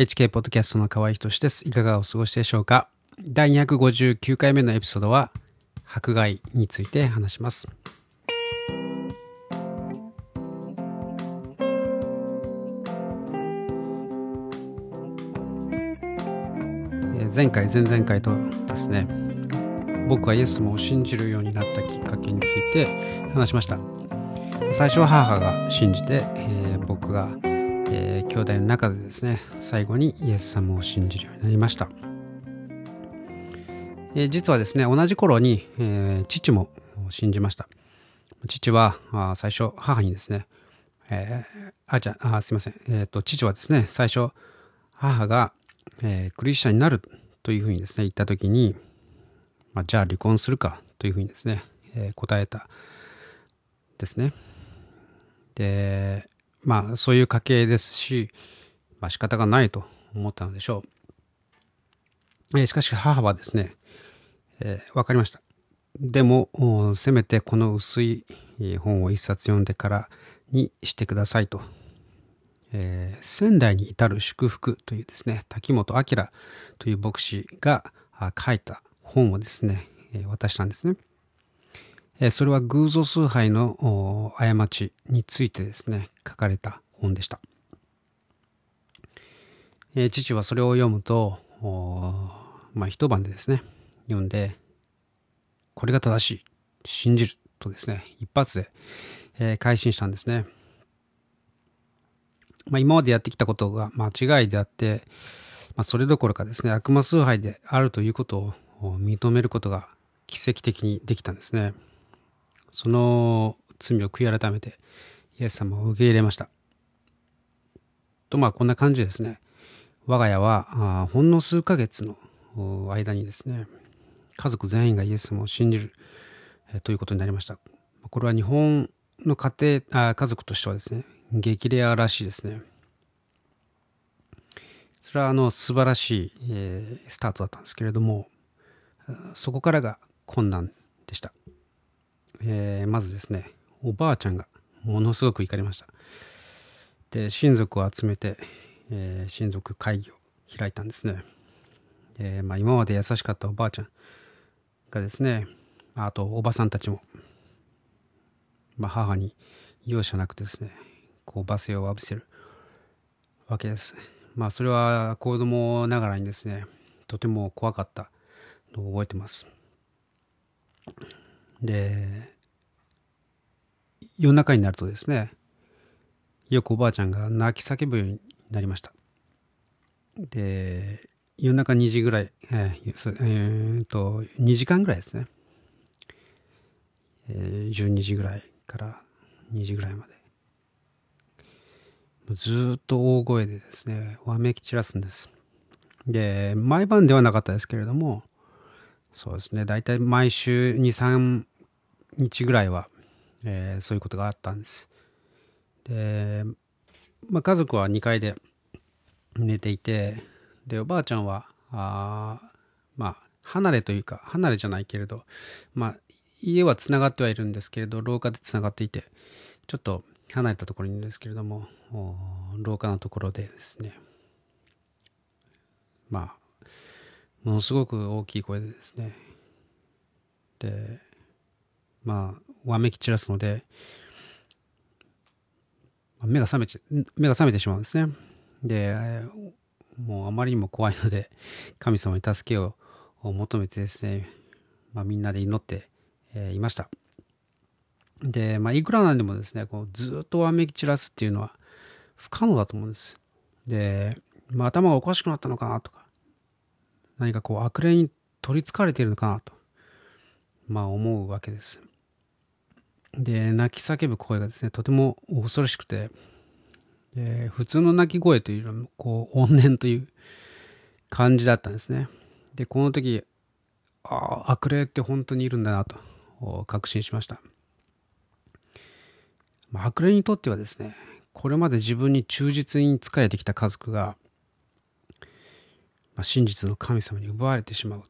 HK ポッドキャストの河合仁です。いかがお過ごしでしょうか？第259回目のエピソードは、迫害について話します。前回前々回とですね僕はイエスも信じるようになったきっかけについて話しました最初は母が信じて、えー、僕が、えー、兄弟の中でですね最後にイエス様を信じるようになりました、えー、実はですね同じ頃に、え父も信じました。父はあ最初母にですね、えあじゃあすいません、えーと、父はですね最初母が、えクリスチャンになるというふうにですね言った時にまあ、じゃあ離婚するかというふうにですね、えー、答えたですね。で、まあそういう家系ですし、まあ仕方がないと思ったのでしょう。えー、しかし母はですね、えー、わかりました。でも、せめてこの薄い本を一冊読んでからにしてくださいと。えー、仙台に至る祝福というですね、滝本明という牧師が書いた本をですね、渡したんですね。それは偶像崇拝の過ちについてですね、書かれた本でした。父はそれを読むと、まあ一晩でですね、読んで、これが正しい、信じるとですね、一発で、え、改心したんですね。まあ今までやってきたことが間違いであって、まあそれどころかですね、悪魔崇拝であるということを認めることが奇跡的にできたんですね。その罪を悔い改めてイエス様を受け入れました。とまあこんな感じですね。我が家はほんの数ヶ月の間にですね家族全員がイエス様を信じるということになりました。これは日本の家庭あ家族としてはですね激レアらしいですね。それはあの素晴らしい、えー、スタートだったんですけれどもそこからが困難でした、えー、まずですねおばあちゃんがものすごく怒りました。で親族を集めて、えー、親族会議を開いたんですね、えー、まあ、今まで優しかったおばあちゃんがですねあとおばさんたちも、まあ、母に容赦なくですねこう罵声を浴びせるわけです。まあそれは子供ながらにですねとても怖かったのを覚えてます。で夜中になるとですねよくおばあちゃんが泣き叫ぶようになりました。で夜中2時ぐらいえー、えー、と2時間ぐらいですね、えー、12時ぐらいから2時ぐらいまで。ずっと大声でですねわめき散らすんです。で毎晩ではなかったですけれどもそうですね大体毎週23日ぐらいは、えー、そういうことがあったんです。で、まあ、家族は2階で寝ていてでおばあちゃんはあまあ離れというか離れじゃないけれどまあ家はつながってはいるんですけれど廊下でつながっていてちょっと離れたところにいるんですけれども廊下のところでですね。まあものすごく大きい声でですね。でまあわめき散らすので目が覚めち目が覚めてしまうんですね。でもうあまりにも怖いので神様に助けを求めてですね、まあ、みんなで祈って、えー、いました。で、まあ、いくらなんでもですねこうずっとわめき散らすっていうのは不可能だと思うんです。で、まあ、頭がおかしくなったのかなとか何かこう悪霊に取りつかれているのかなと、まあ思うわけです。で、泣き叫ぶ声がですね、とても恐ろしくて、で普通の泣き声というよりも、こう、怨念という感じだったんですね。で、この時、ああ、悪霊って本当にいるんだなと確信しました。悪霊にとってはですね、これまで自分に忠実に仕えてきた家族がまあ、真実の神様に奪われてしまう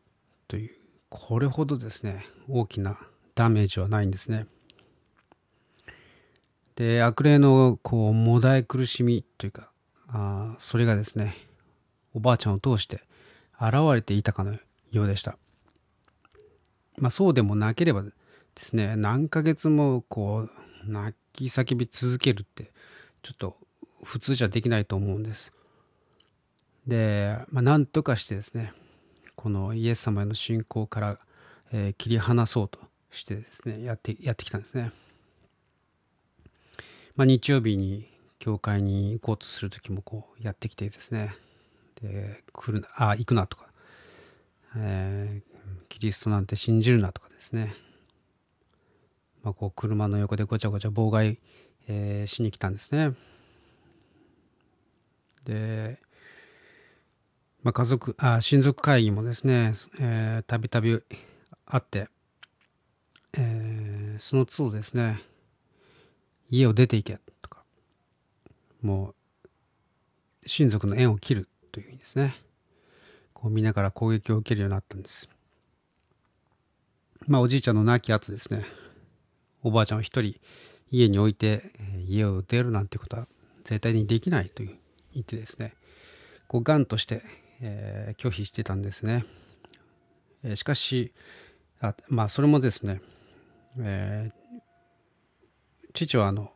というこれほどですね大きなダメージはないんですね。で悪霊のこうもだえ苦しみというかあそれがですねおばあちゃんを通して現れていたかのようでした。まあそうでもなければですね、何ヶ月もこう、泣き叫び続けるって、ちょっと普通じゃできないと思うんです。で、まあ、なんとかしてですね、このイエス様への信仰から、えー、切り離そうとしてですね、やって、やってきたんですね。まあ、日曜日に教会に行こうとする時もこうやってきてですね、で、来るな、あ、行くなとか、えー、キリストなんて信じるなとかですね、まあ、こう車の横でごちゃごちゃ妨害、えー、しに来たんですね。で、まあ、家族あ親族会議もですねたびたびあって、えー、その都度ですね家を出ていけとかもう親族の縁を切るという意味ですね。こう見ながら攻撃を受けるようになったんです。まあおじいちゃんの亡き後ですね。おばあちゃんを一人家に置いて家を出るなんてことは絶対にできないという言ってですね。こうがんとしてえー、拒否してたんですね。えー、しかしあ、まあ、それもですね、えー、父はあの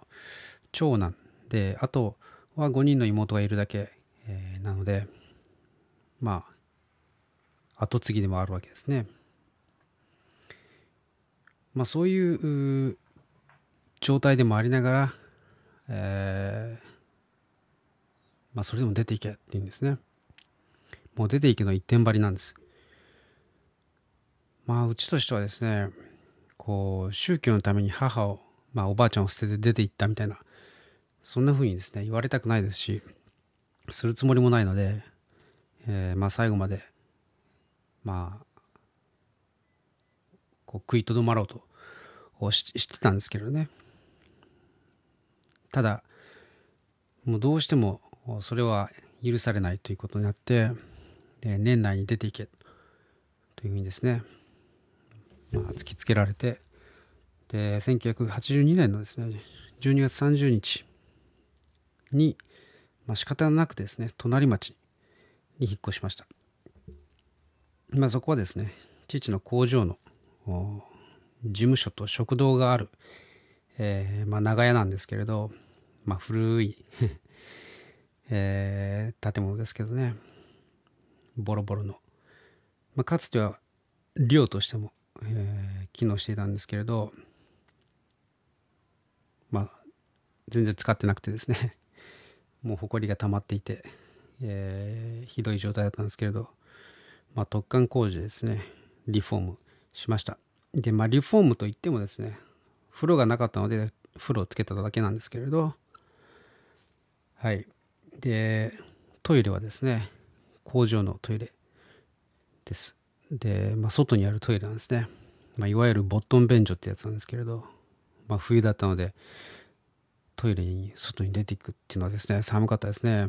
長男で、あとは5人の妹がいるだけ、えー、なので、まあ、後継ぎでもあるわけですね。まあ、そういう状態でもありながら、えー、まあ、それでも出ていけって言うんですね。もう出ていくの一点張りなんです。まあ、うちとしてはですね、こう、宗教のために母を、まあ、おばあちゃんを捨てて出て行ったみたいな、そんな風にですね、言われたくないですし、するつもりもないので、えー、まあ、最後まで、まあ、こう、食いとどまろうとししてたんですけどね。ただ、もうどうしても、それは許されないということになって、え年内に出ていけというふうにですね、まあ、突きつけられてで1982年のですね12月30日に、まあ、仕方なくですね隣町に引っ越しました、まあ、そこはですね父の工場の事務所と食堂がある、えー、まあ、長屋なんですけれど、まあ、古い えー、建物ですけどねボロボロの、まあ、かつては寮としても、えー、機能していたんですけれどまあ全然使ってなくてですね もう埃が溜まっていて、えー、ひどい状態だったんですけれど、まあ、突貫工事ですねリフォームしましたでまあリフォームといってもですね風呂がなかったので風呂をつけただけなんですけれどはいでトイレはですね工場のトイレです。で、まあ、外にあるトイレなんですね。まあ、いわゆるボットン便所ってやつなんですけれど、まあ、冬だったので、トイレに外に出ていくっていうのはですね、寒かったですね。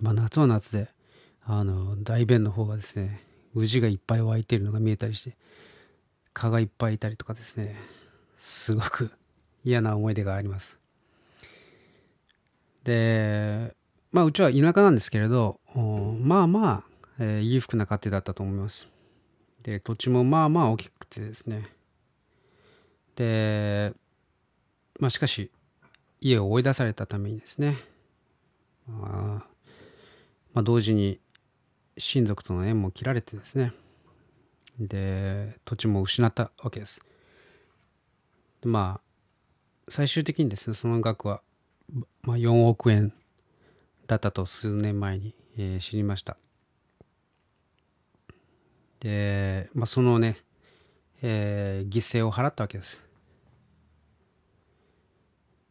まあ、夏は夏で、あの、大便の方がですね、宇治がいっぱい湧いているのが見えたりして、蚊がいっぱいいたりとかですね、すごく嫌な思い出があります。で、まあ、うちは田舎なんですけれど、まあまあ、えー、裕福な家庭だったと思います。で、土地もまあまあ大きくてですね。で、まあしかし、家を追い出されたためにですね、まあ、まあ、同時に親族との縁も切られてですね、で、土地も失ったわけです。でまあ、最終的にですね、その額は、まあ、4億円だったと数年前に、えー、知りました。で、まあ、そのね、えー、犠牲を払ったわけです。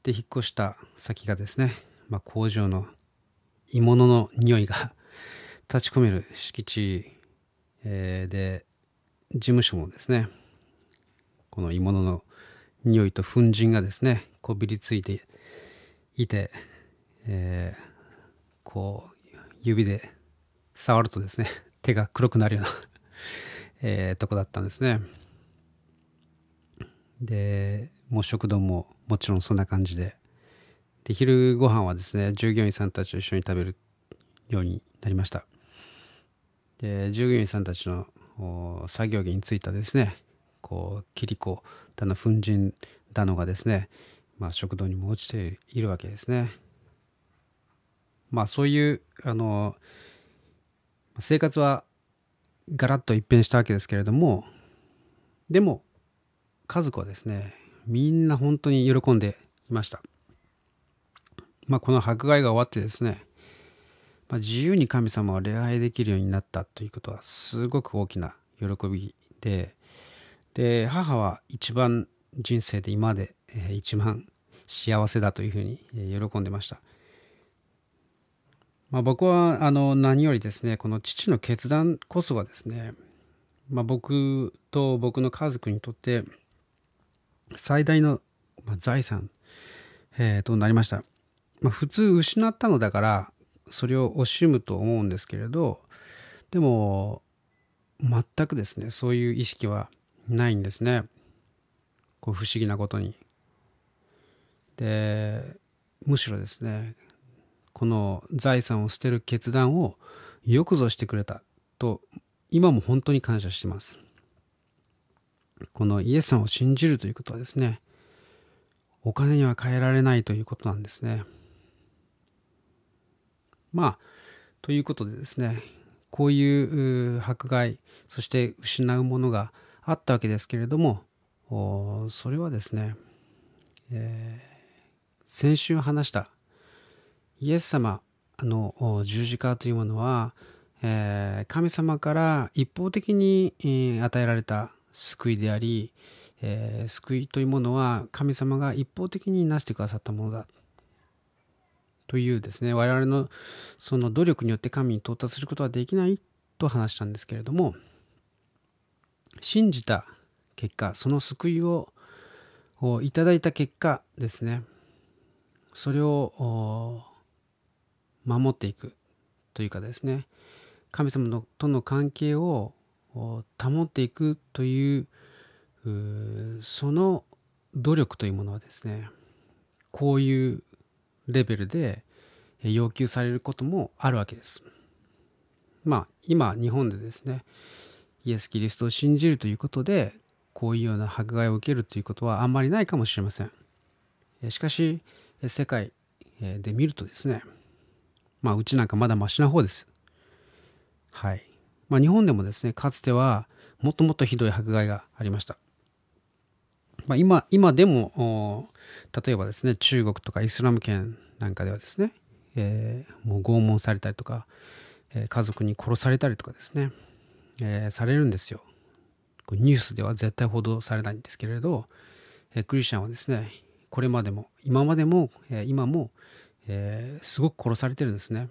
で、引っ越した先がですね、まあ、工場の鋳物の匂いが 立ち込める敷地、えー、で、事務所もですね、この鋳物の匂いと粉塵がですね、こびりついていて、えー、こう、指で触るとですね、手が黒くなるような えー、とこだったんですね。で、もう食堂ももちろんそんな感じで、で、昼ご飯はですね、従業員さんたちと一緒に食べるようになりました。で従業員さんたちの作業着についたですねこうキリコだの粉塵だのがですね、まあ、食堂にも落ちているわけですね。まあそういうあの生活はガラッと一変したわけですけれどもでも家族はですねみんな本当に喜んでいました。まあこの迫害が終わってですね、まあ、自由に神様を礼拝できるようになったということはすごく大きな喜びでで母は一番人生で今で、一番幸せだというふうに、喜んでました。まあ、僕はあの何よりですねこの父の決断こそがですね、まあ、僕と僕の家族にとって最大の財産、えー、となりました、まあ、普通失ったのだからそれを惜しむと思うんですけれどでも全くですねそういう意識はないんですね。こう不思議なことに。でむしろですねこの財産を捨てる決断をよくぞしてくれたと今も本当に感謝してます。このイエスさんを信じるということはですねお金には変えられないということなんですね。まあということでですねこういう迫害そして失うものがあったわけですけれどもそれはですね、えー、先週話したイエス様の十字架というものは、えー、神様から一方的に、与えられた救いであり、えー、救いというものは神様が一方的になしてくださったものだ。というですね我々のその努力によって神に到達することはできないと話したんですけれども信じた結果その救いをいただいた結果ですねそれを守っていくというかですね神様のとの関係を保っていくというその努力というものはですねこういうレベルで要求されることもあるわけです。まあ今日本でですねイエス・キリストを信じるということでこういうような迫害を受けるということはあんまりないかもしれません。しかし世界で見るとですねまあ、うちなんかまだマシな方です。はい。まあ、日本でもですね、かつてはもっともっとひどい迫害がありました。まあ、今、今でも、例えばですね、中国とかイスラム圏なんかではですね、えー、もう拷問されたりとか、えー、家族に殺されたりとかですね、えー、されるんですよ。ニュースでは絶対報道されないんですけれど、えー、クリスチャンはですね、これまでも、今までも、えー、今も、えー、すごく殺されてるんですね。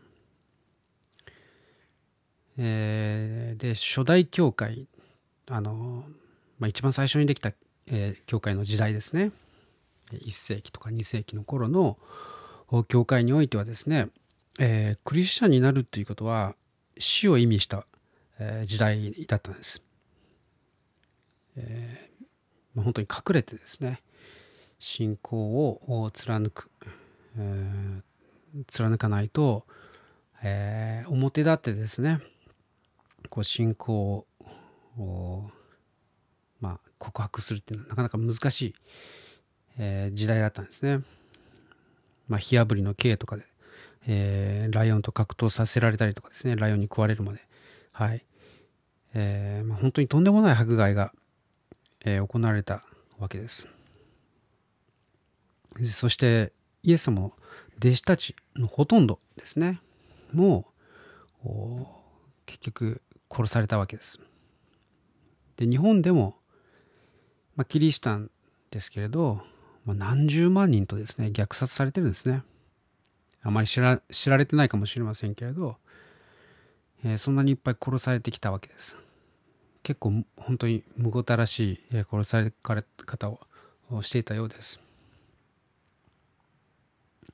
えー、で初代教会あの、まあ、一番最初にできた、えー、教会の時代ですね。1世紀とか2世紀の頃の教会においてはですね、えー、クリスチャンになるということは死を意味した、えー、時代だったんです、えーまあ、本当に隠れてですね信仰を貫くえー、貫かないと、えー、表立ってですねこう信仰を、まあ、告白するっていうのはなかなか難しい、えー、時代だったんですね。まあ、火あぶりの刑とかで、えー、ライオンと格闘させられたりとかですねライオンに食われるまで、はいえーまあ、本当にとんでもない迫害が、えー、行われたわけです。そしてイエス様の弟子たちのほとんどですねもう結局殺されたわけです。で日本でも、まあ、キリシタンですけれど、まあ、何十万人とですね虐殺されてるんですね。あまり知られてないかもしれませんけれど、えー、そんなにいっぱい殺されてきたわけです。結構本当にむごたらしい殺され方をしていたようです。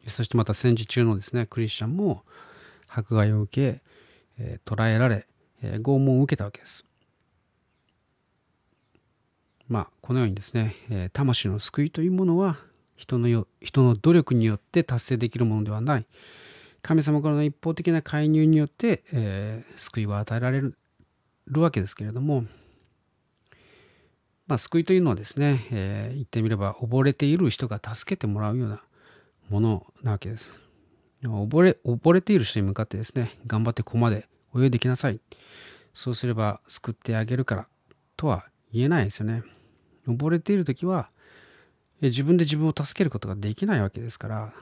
そしてまた戦時中のですねクリスチャンも迫害を受け、えー、捕らえられ、え、拷問を受けたわけです。まあこのようにですね、え、魂の救いというものは人のよ人の努力によって達成できるものではない神様からの一方的な介入によって、えー、救いは与えられるわけですけれども、まあ、救いというのはですね、えー、言ってみれば溺れている人が助けてもらうようなものなわけです。溺れ溺れている人に向かってですね、頑張ってここまで泳いできなさい。そうすれば救ってあげるからとは言えないですよね。溺れている時は自分で自分を助けることができないわけですから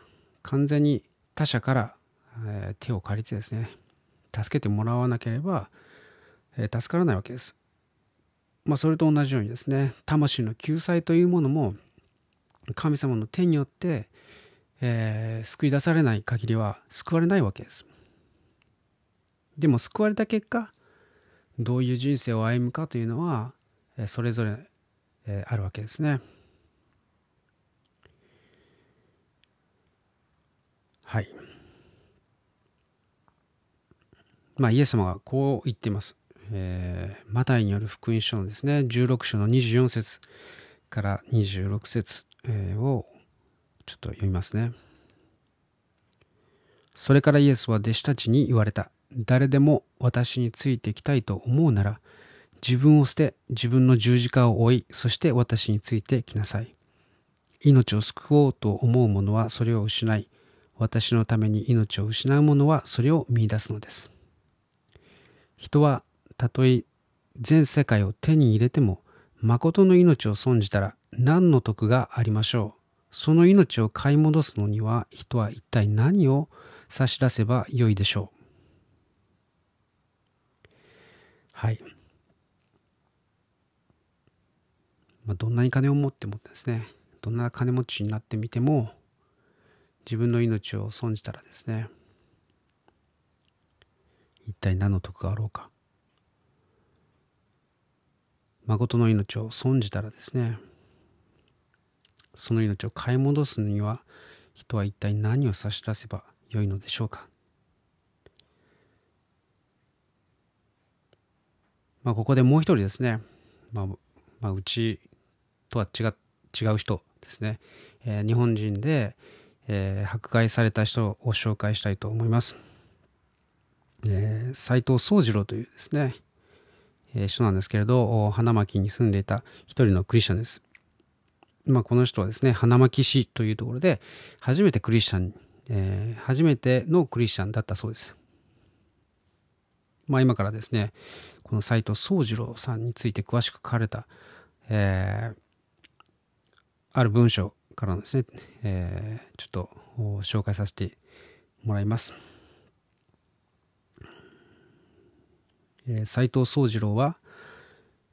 完全に他者から、え手を借りてですね助けてもらわなければ、え助からないわけです。まあそれと同じようにですね魂の救済というものも神様の手によって、えー、救い出されない限りは救われないわけです。でも救われた結果どういう人生を歩むかというのはそれぞれあるわけですね。はい。まあイエス様がこう言っています。えー、マタイによる福音書のですね16章の24節から26節、をちょっと読みますね。それからイエスは弟子たちに言われた。誰でも私についてきたいと思うなら自分を捨て自分の十字架を追いそして私についてきなさい。命を救おうと思う者はそれを失い私のために命を失う者はそれを見出すのです。人はたとえ全世界を手に入れても誠の命を損じたら何の得がありましょう。その命を買い戻すのには人は一体何を差し出せばよいでしょう。はい。まあ、どんなに金を持ってもですねどんな金持ちになってみても自分の命を損じたらですね一体何の得があろうか。誠の命を損じたらですねその命を買い戻すには人は一体何を差し出せばよいのでしょうか。まあここでもう一人ですねまあ、まあ、うちとは違違う人ですね、えー、日本人で、えー、迫害された人を紹介したいと思います。えー、斉藤宗次郎というですね、えー、人なんですけれど、花巻に住んでいた一人のクリスチャンです。まあ、この人はですね、花巻市というところで、初めてクリスチャン、えー、初めてのクリスチャンだったそうです。まあ、今からですね、この斉藤宗次郎さんについて詳しく書かれた、えー、ある文章からですね、えー、ちょっと紹介させてもらいます。えー、藤宗次郎は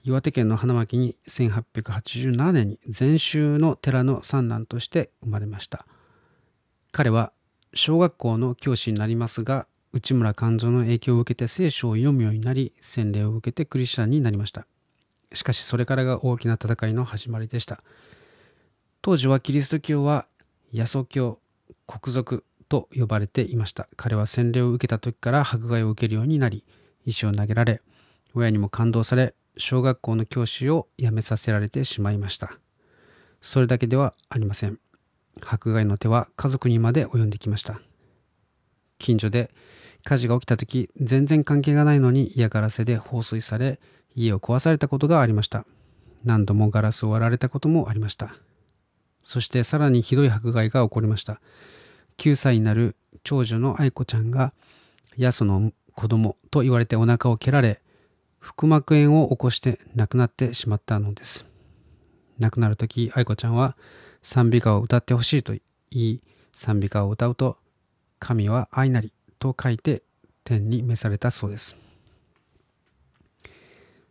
岩手県の花巻に1887年に禅宗の寺の三男として生まれました。彼は小学校の教師になりますが内村勘三の影響を受けて聖書を読むようになり洗礼を受けてクリスチャンになりました。しかしそれからが大きな戦いの始まりでした。当時はキリスト教は野草教国族と呼ばれていました彼は洗礼を受けた時から迫害を受けるようになり石を投げられ親にも感動され小学校の教師を辞めさせられてしまいましたそれだけではありません迫害の手は家族にまで及んできました近所で火事が起きた時全然関係がないのに嫌がらせで放水され家を壊されたことがありました何度もガラスを割られたこともありましたそしてさらにひどい迫害が起こりました。9歳になる長女の愛子ちゃんが、ヤソの子供と言われてお腹を蹴られ、腹膜炎を起こして亡くなってしまったのです。亡くなる時、愛子ちゃんは賛美歌を歌ってほしいと言い、賛美歌を歌うと、神は愛なりと書いて天に召されたそうです。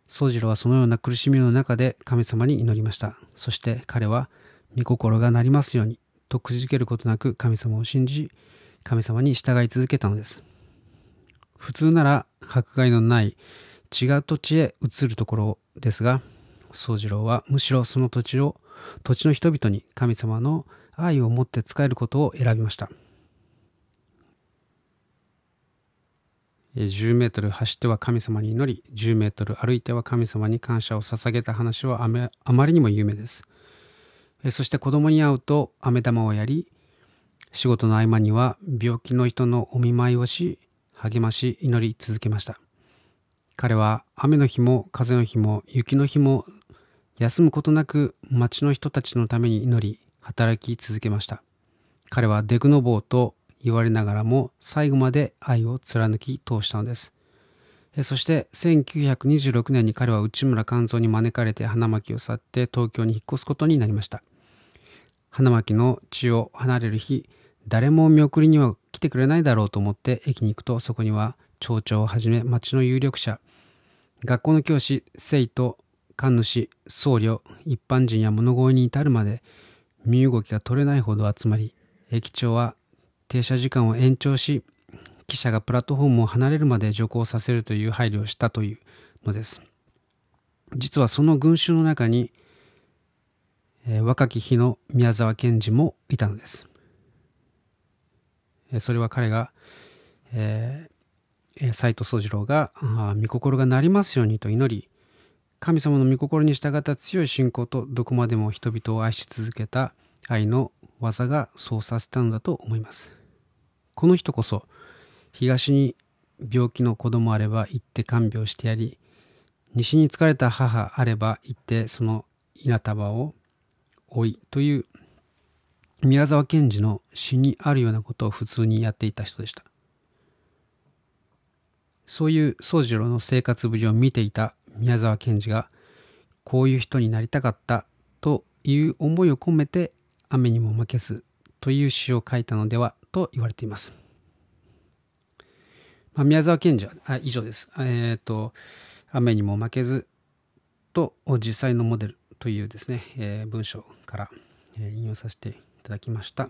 宗次郎はそのような苦しみの中で神様に祈りました。そして彼は御心がなりますようにとくじけることなく神様を信じ神様に従い続けたのです普通なら迫害のない違う土地へ移るところですが宗次郎はむしろその土地を土地の人々に神様の愛を持って仕えることを選びました10メートル走っては神様に祈り10メートル歩いては神様に感謝を捧げた話はあまりにも有名ですそして子供に会うと飴玉をやり、仕事の合間には病気の人のお見舞いをし、励まし祈り続けました。彼は雨の日も風の日も雪の日も休むことなく町の人たちのために祈り働き続けました。彼はデグノボーと言われながらも最後まで愛を貫き通したのです。そして1926年に彼は内村勘三に招かれて花巻を去って東京に引っ越すことになりました。花巻の地を離れる日、誰も見送りには来てくれないだろうと思って駅に行くとそこには町長をはじめ町の有力者、学校の教師、生徒、神主、僧侶、一般人や物乞いに至るまで身動きが取れないほど集まり、駅長は停車時間を延長し、記者がプラットフォームを離れるまで徐行させるという配慮をしたというのです。実はその群衆の中に、えー、若き日の宮沢賢治もいたのです。えー、それは彼が、えー、斎藤宗次郎が御心がなりますようにと祈り神様の御心に従った強い信仰とどこまでも人々を愛し続けた愛の技がそうさせたのだと思います。この人こそ東に病気の子供あれば行って看病してやり西に疲れた母あれば行ってその稲束を追いという宮沢賢治の詩にあるようなことを普通にやっていた人でした。そういう宗次郎の生活ぶりを見ていた宮沢賢治がこういう人になりたかったという思いを込めて雨にも負けずという詩を書いたのではと言われています。まあ、宮沢賢治はあ以上です。えっ、ー、と、雨にも負けずと実際のモデルというですね、えー、文章から、え、引用させていただきました。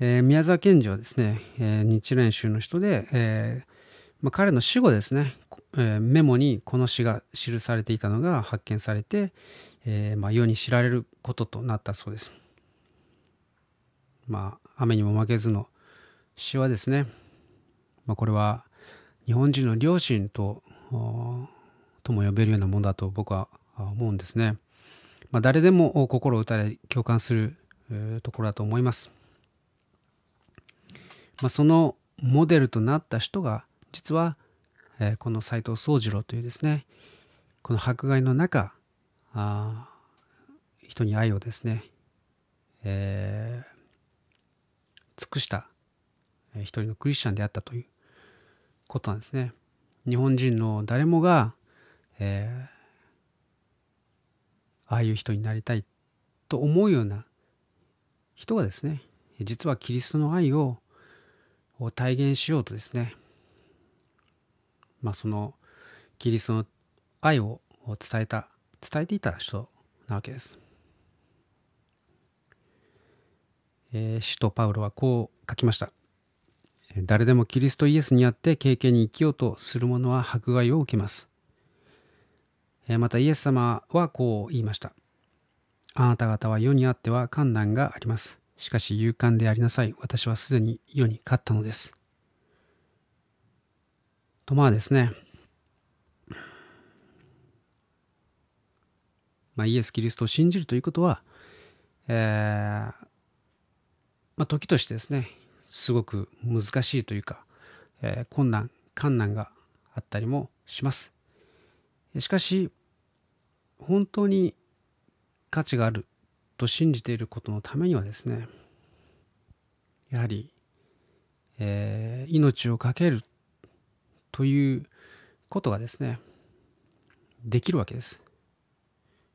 えー、宮沢賢治はですね、えー、日蓮宗の人で、えーまあ、彼の死後ですね、えー、メモにこの詩が記されていたのが発見されて、えーまあ、世に知られることとなったそうです。まあ、雨にも負けずの詩はですね、まあ、これは日本人の良心ととも呼べるようなものだと僕は思うんですね。まあ、誰でも心を打たれ共感するところだと思います。まあ、そのモデルとなった人が実は、えー、この斎藤宗次郎というですねこの迫害の中あ人に愛をですね、えー、尽くした一人のクリスチャンであったということなんですね。日本人の誰もが、えー、ああいう人になりたいと思うような人がですね、実はキリストの愛を体現しようとですね、まあそのキリストの愛を伝えた、伝えていた人なわけです。えー、使徒パウロはこう書きました。誰でもキリストイエスにあって経験に生きようとする者は迫害を受けます。またイエス様はこう言いました。あなた方は世にあっては困難があります。しかし勇敢でありなさい。私はすでに世に勝ったのです。とまあですね、まあ、イエス・キリストを信じるということは、えーまあ、時としてですね、すごく難しいというか、えー、困難困難があったりもします。しかし本当に価値があると信じていることのためにはですねやはり、えー、命を懸けるということがですねできるわけです。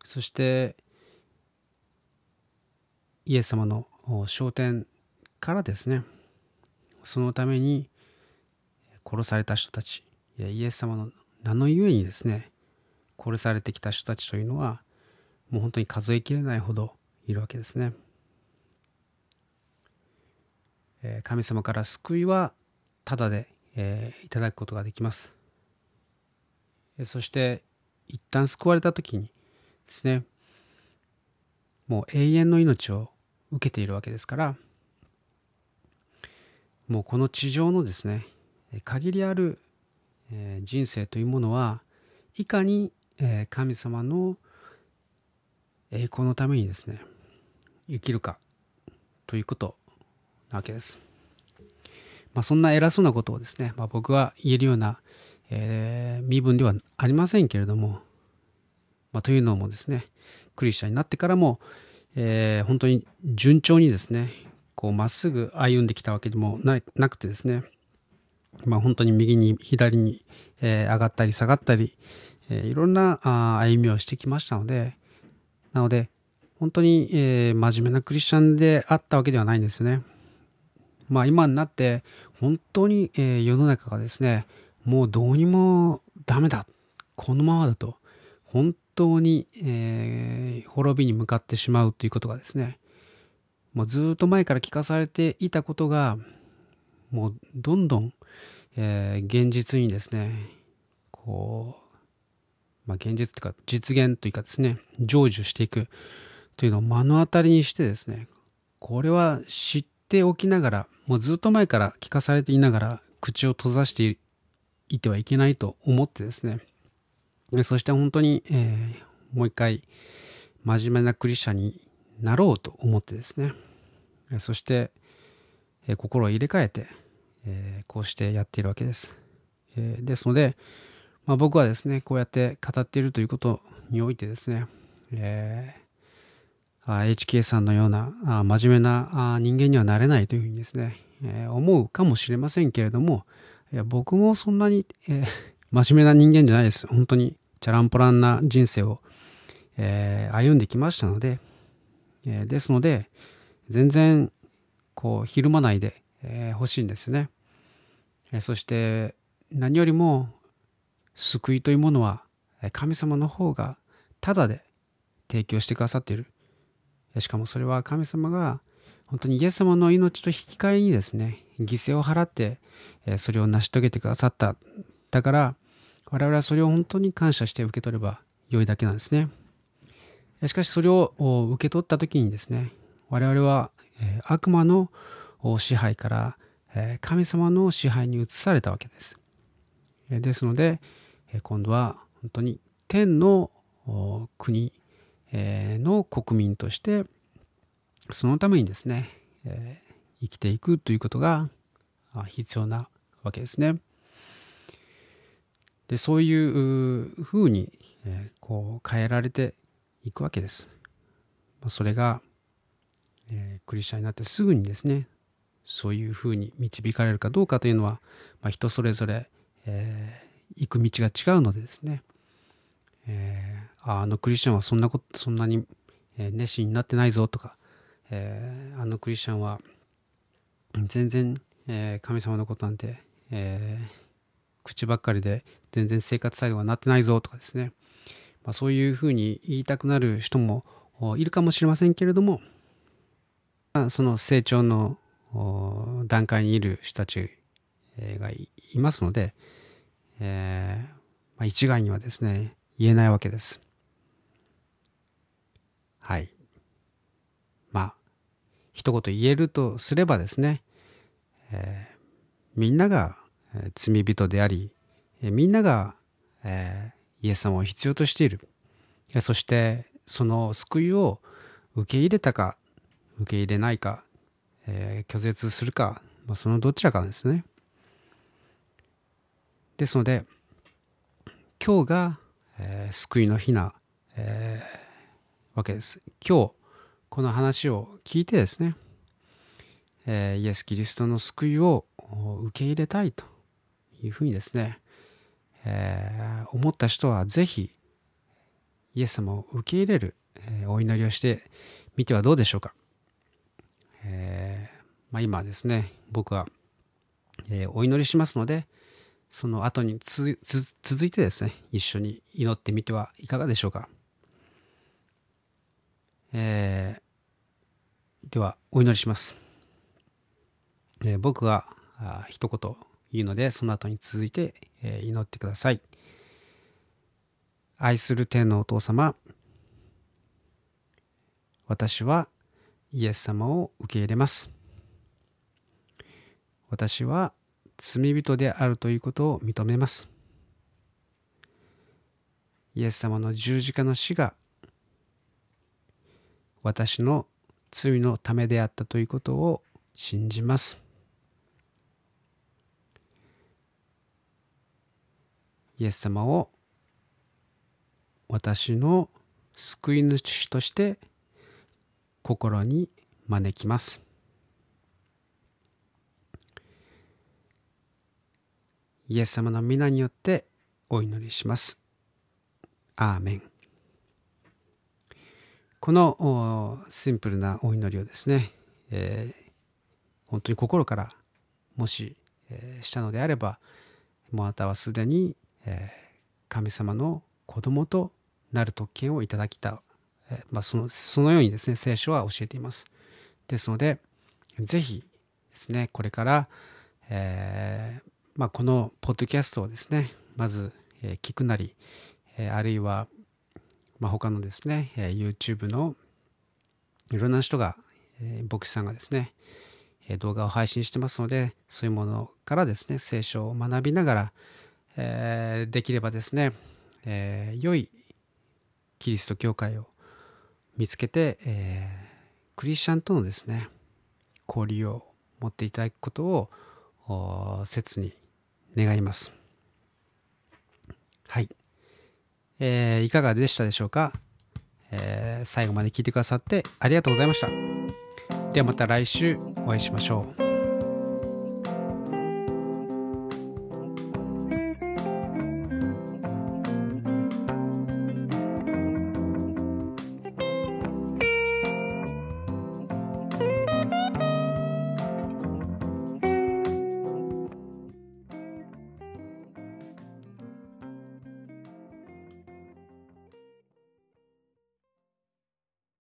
そしてイエス様の焦点からですねそのために殺された人たちイエス様の名のゆえにですね殺されてきた人たちというのはもう本当に数えきれないほどいるわけですね。神様から救いはただで、え、いただくことができます。そして一旦救われた時にですねもう永遠の命を受けているわけですからもうこの地上のですね限りある人生というものはいかに神様の栄光のためにですね生きるかということなわけです。まあ、そんな偉そうなことをですね、まあ、僕は言えるような、え、身分ではありませんけれども、まあ、というのもですね、クリスチャンになってからも、えー、本当に順調にですね、こうまっすぐ歩んできたわけでもなくてですね、まあ、本当に右に左に、えー、上がったり下がったり、えー、いろんなあ歩みをしてきましたので、なので、本当に、えー、真面目なクリスチャンであったわけではないんですよね。まあ今になって本当に、え、世の中がですね、もうどうにもダメだ。このままだと本当に、えー、滅びに向かってしまうということがですね、もうずっと前から聞かされていたことが、もうどんどん、えー、現実にですね、こう、まあ、現実というか実現というかですね、成就していくというのを目の当たりにしてですね、これは知っておきながら、もうずっと前から聞かされていながら、口を閉ざしていてはいけないと思ってですね、そして本当に、えー、もう一回、真面目なクリスチャンになろうと思ってですね、そして、えー、心を入れ替えて、えー、こうしてやっているわけです。えー、ですので、まあ、僕はですね、こうやって語っているということにおいてですね、えー HK さんのようなあ真面目な人間にはなれないというふうにですね、え、思うかもしれませんけれども、いや僕もそんなに、えー、真面目な人間じゃないです。本当にチャランポランな人生を、えー、歩んできましたので、えー、ですので、全然こうひるまないで、えー、欲しいんですね。えー、そして何よりも救いというものは神様の方がただで提供してくださっている。しかもそれは神様が本当にイエス様の命と引き換えにですね、犠牲を払ってそれを成し遂げてくださった。だから、我々はそれを本当に感謝して受け取れば良いだけなんですね。しかしそれを受け取った時にですね、我々は悪魔の支配から神様の支配に移されたわけです。ですので、今度は本当に天の国の国民としてそのためにですね、生きていくということが必要なわけですね。でそういうふうに、えこう変えられていくわけです。まそれが、えクリスチャンになってすぐにですねそういうふうに導かれるかどうかというのは、ま、人それぞれ、えー、行く道が違うのでですね、えー、あのクリスチャンはそんなこと、そんなに熱心になってないぞとか、えー、あのクリスチャンは全然、え、神様のことなんて、えー、口ばっかりで全然生活作業はなってないぞとかですね、まあ、そういうふうに言いたくなる人もいるかもしれませんけれどもまその成長の段階にいる人たちがいますので、えーまあ、一概にはですね言えないわけです。はい。まあ、一言言えるとすればですね、えー、みんなが罪人であり、みんなが、えー、イエス様を必要としている。そして、その救いを受け入れたか、受け入れないか、えー、拒絶するか、まあ、そのどちらかですね。ですので、今日がえー、救いの日な、えー、わけです。今日、この話を聞いてですね、えー、イエス・キリストの救いを受け入れたいというふうにですね、えー、思った人はぜひ、イエス様を受け入れる、えー、お祈りをしてみてはどうでしょうか。えーまあ、今ですね、僕は、えー、お祈りしますので、その後に続いてですね、一緒に祈ってみてはいかがでしょうか。えー、では、お祈りします。えー、僕があ一言言うので、その後に続いて、え、祈ってください。愛する天のお父様、私はイエス様を受け入れます。私は罪人であるということを認めます。イエス様の十字架の死が私の罪のためであったということを信じます。イエス様を私の救い主として心に招きます。イエス様の皆によってお祈りします。アーメン。このシンプルなお祈りをですね、えー、本当に心からもし、えー、したのであれば、もうあなたはすでに、え、神様の子供となる特権をいただきた、え、まあ、そのそのようにですね聖書は教えています。ですのでぜひですねこれから、えー、まあ、このポッドキャストをですねまず、聞くなり、えあるいは、まあ、他のですね、え YouTube のいろんな人が、え牧師さんがですね、動画を配信してますのでそういうものからですね聖書を学びながら、えできればですね、え良いキリスト教会を見つけて、えー、クリスチャンとのですね交流を持っていただくことを切に願います。はい、えー、いかがでしたでしょうか、えー、最後まで聞いてくださってありがとうございました。ではまた来週お会いしましょう。